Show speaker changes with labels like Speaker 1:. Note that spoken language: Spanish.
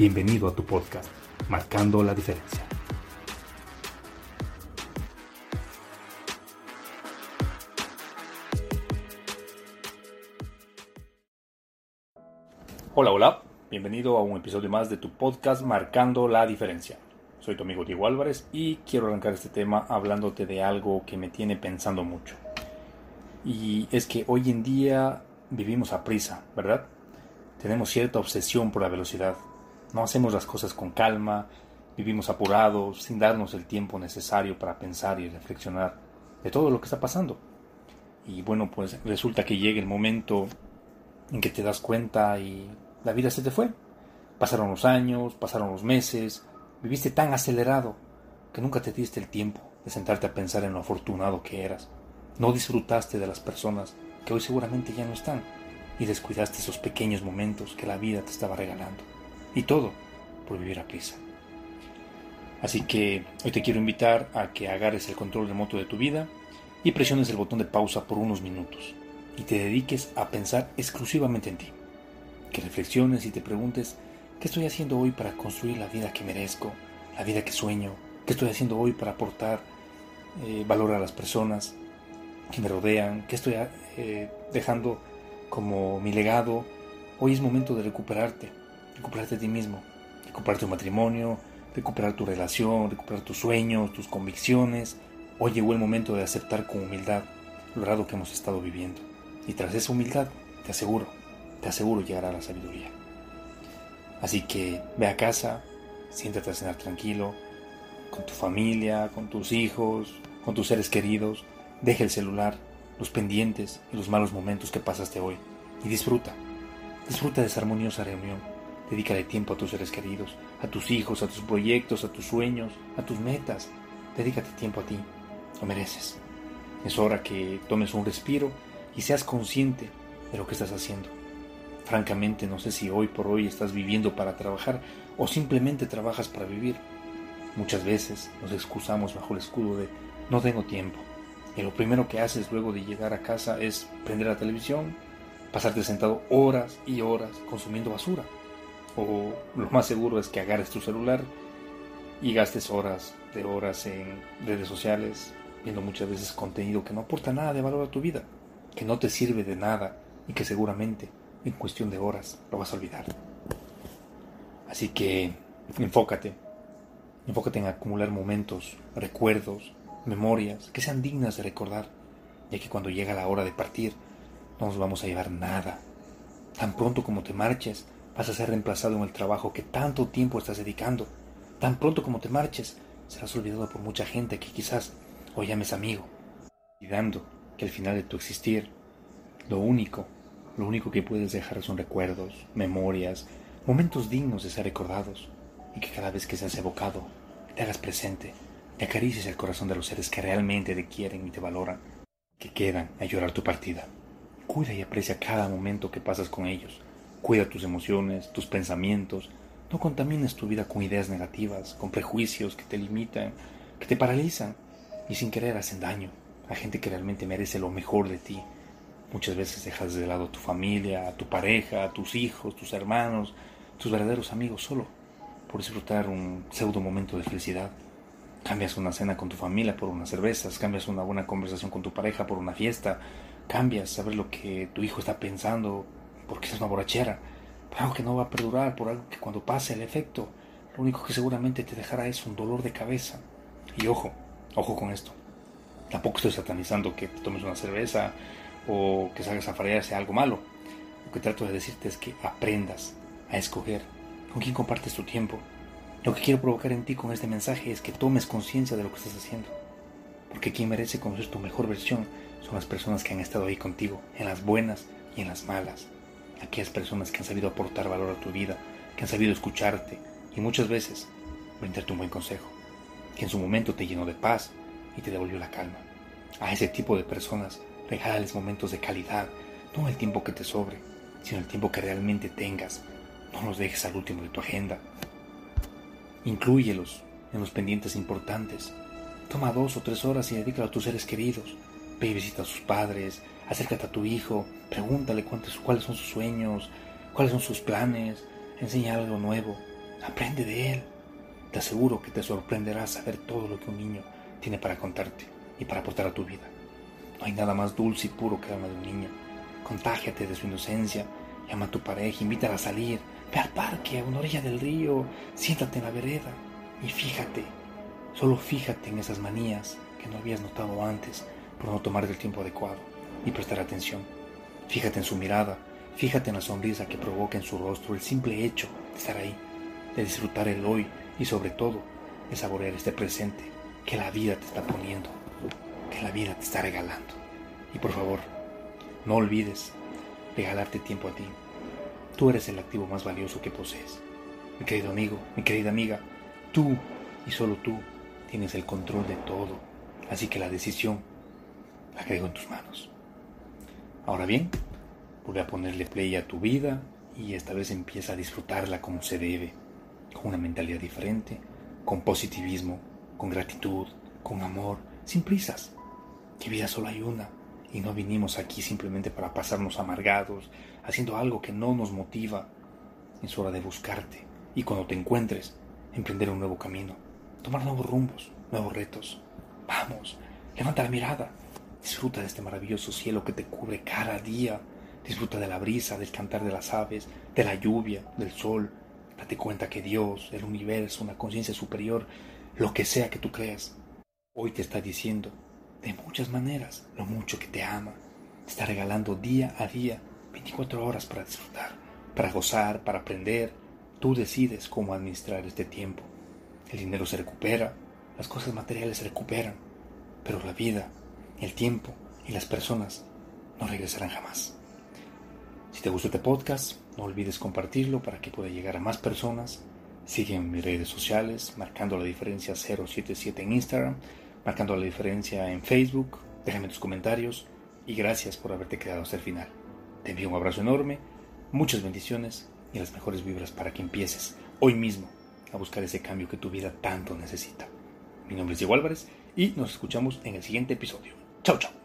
Speaker 1: Bienvenido a tu podcast, Marcando la Diferencia. Hola, hola, bienvenido a un episodio más de tu podcast Marcando la Diferencia. Soy tu amigo Diego Álvarez y quiero arrancar este tema hablándote de algo que me tiene pensando mucho. Y es que hoy en día vivimos a prisa, ¿verdad? Tenemos cierta obsesión por la velocidad, no hacemos las cosas con calma, vivimos apurados, sin darnos el tiempo necesario para pensar y reflexionar de todo lo que está pasando. Y bueno, pues resulta que llega el momento en que te das cuenta y la vida se te fue. Pasaron los años, pasaron los meses, viviste tan acelerado que nunca te diste el tiempo de sentarte a pensar en lo afortunado que eras. No disfrutaste de las personas que hoy seguramente ya no están y descuidaste esos pequeños momentos que la vida te estaba regalando. Y todo por vivir a prisa. Así que hoy te quiero invitar a que agarres el control remoto de tu vida y presiones el botón de pausa por unos minutos y te dediques a pensar exclusivamente en ti. Que reflexiones y te preguntes qué estoy haciendo hoy para construir la vida que merezco, la vida que sueño, qué estoy haciendo hoy para aportar eh, valor a las personas que me rodean, qué estoy eh, dejando como mi legado. Hoy es momento de recuperarte, recuperarte a ti mismo, recuperar tu matrimonio, recuperar tu relación, recuperar tus sueños, tus convicciones. Hoy llegó el momento de aceptar con humildad lo raro que hemos estado viviendo. Y tras esa humildad, te aseguro, te aseguro llegará la sabiduría. Así que ve a casa, siéntate a cenar tranquilo, con tu familia, con tus hijos, con tus seres queridos. Deja el celular, los pendientes y los malos momentos que pasaste hoy. Y disfruta, disfruta de esa armoniosa reunión Dedícale tiempo a tus seres queridos, a tus hijos, a tus proyectos, a tus sueños, a tus metas. Dedícate tiempo a ti. Lo mereces. Es hora que tomes un respiro y seas consciente de lo que estás haciendo. Francamente, no sé si hoy por hoy estás viviendo para trabajar o simplemente trabajas para vivir. Muchas veces nos excusamos bajo el escudo de no tengo tiempo. Y lo primero que haces luego de llegar a casa es prender la televisión, pasarte sentado horas y horas consumiendo basura o lo más seguro es que agarres tu celular y gastes horas de horas en redes sociales viendo muchas veces contenido que no aporta nada de valor a tu vida, que no te sirve de nada y que seguramente en cuestión de horas lo vas a olvidar. Así que enfócate, enfócate en acumular momentos, recuerdos, memorias que sean dignas de recordar, ya que cuando llega la hora de partir no nos vamos a llevar nada. Tan pronto como te marches, vas a ser reemplazado en el trabajo que tanto tiempo estás dedicando. Tan pronto como te marches, serás olvidado por mucha gente que quizás hoy llames amigo, olvidando que al final de tu existir, lo único, lo único que puedes dejar son recuerdos, memorias, momentos dignos de ser recordados, y que cada vez que seas evocado, te hagas presente, te acaricies el corazón de los seres que realmente te quieren y te valoran, que quedan a llorar tu partida. Cuida y aprecia cada momento que pasas con ellos, Cuida tus emociones, tus pensamientos. No contamines tu vida con ideas negativas, con prejuicios que te limitan, que te paralizan y sin querer hacen daño a gente que realmente merece lo mejor de ti. Muchas veces dejas de lado a tu familia, a tu pareja, a tus hijos, tus hermanos, tus verdaderos amigos solo por disfrutar un pseudo momento de felicidad. Cambias una cena con tu familia por unas cervezas, cambias una buena conversación con tu pareja por una fiesta, cambias saber lo que tu hijo está pensando porque es una borrachera, por algo que no va a perdurar, por algo que cuando pase el efecto lo único que seguramente te dejará es un dolor de cabeza. Y ojo, ojo con esto. Tampoco estoy satanizando que tomes una cerveza o que salgas a farear sea algo malo. Lo que trato de decirte es que aprendas a escoger con quién compartes tu tiempo. Lo que quiero provocar en ti con este mensaje es que tomes conciencia de lo que estás haciendo. Porque quien merece conocer tu mejor versión son las personas que han estado ahí contigo, en las buenas y en las malas. Aquellas personas que han sabido aportar valor a tu vida, que han sabido escucharte y muchas veces brindarte un buen consejo, que en su momento te llenó de paz y te devolvió la calma. A ese tipo de personas regálales momentos de calidad, no el tiempo que te sobre, sino el tiempo que realmente tengas. No los dejes al último de tu agenda. Inclúyelos en los pendientes importantes. Toma dos o tres horas y dedícalo a tus seres queridos. Ve y visita a sus padres, acércate a tu hijo, pregúntale cuántos, cuáles son sus sueños, cuáles son sus planes, enseña algo nuevo, aprende de él. Te aseguro que te sorprenderá saber todo lo que un niño tiene para contarte y para aportar a tu vida. No hay nada más dulce y puro que el alma de un niño. Contágiate de su inocencia, llama a tu pareja, invítala a salir, ve al parque, a una orilla del río, siéntate en la vereda y fíjate, solo fíjate en esas manías que no habías notado antes por no tomar el tiempo adecuado y prestar atención. Fíjate en su mirada, fíjate en la sonrisa que provoca en su rostro el simple hecho de estar ahí, de disfrutar el hoy y sobre todo de saborear este presente que la vida te está poniendo que la vida te está regalando. Y por favor, no olvides regalarte tiempo a ti. Tú eres el activo más valioso que posees. Mi querido amigo, mi querida amiga, tú y solo tú tienes el control de todo. Así que la decisión la agrego en tus manos. Ahora bien, vuelve a ponerle play a tu vida y esta vez empieza a disfrutarla como se debe, con una mentalidad diferente, con positivismo, con gratitud, con amor, sin prisas que vida solo hay una y no vinimos aquí simplemente para pasarnos amargados, haciendo algo que no nos motiva. Es hora de buscarte y cuando te encuentres, emprender un nuevo camino, tomar nuevos rumbos, nuevos retos. Vamos, levanta la mirada, disfruta de este maravilloso cielo que te cubre cada día, disfruta de la brisa, del cantar de las aves, de la lluvia, del sol. Date cuenta que Dios, el universo, una conciencia superior, lo que sea que tú creas, hoy te está diciendo de muchas maneras lo mucho que te ama. Te está regalando día a día 24 horas para disfrutar, para gozar, para aprender. Tú decides cómo administrar este tiempo. El dinero se recupera, las cosas materiales se recuperan, pero la vida, el tiempo y las personas no regresarán jamás. Si te gustó este podcast, no olvides compartirlo para que pueda llegar a más personas. Sigue en mis redes sociales, marcando la diferencia 077 en Instagram marcando la diferencia en Facebook. Déjame tus comentarios y gracias por haberte quedado hasta el final. Te envío un abrazo enorme, muchas bendiciones y las mejores vibras para que empieces hoy mismo a buscar ese cambio que tu vida tanto necesita. Mi nombre es Diego Álvarez y nos escuchamos en el siguiente episodio. Chao, chao.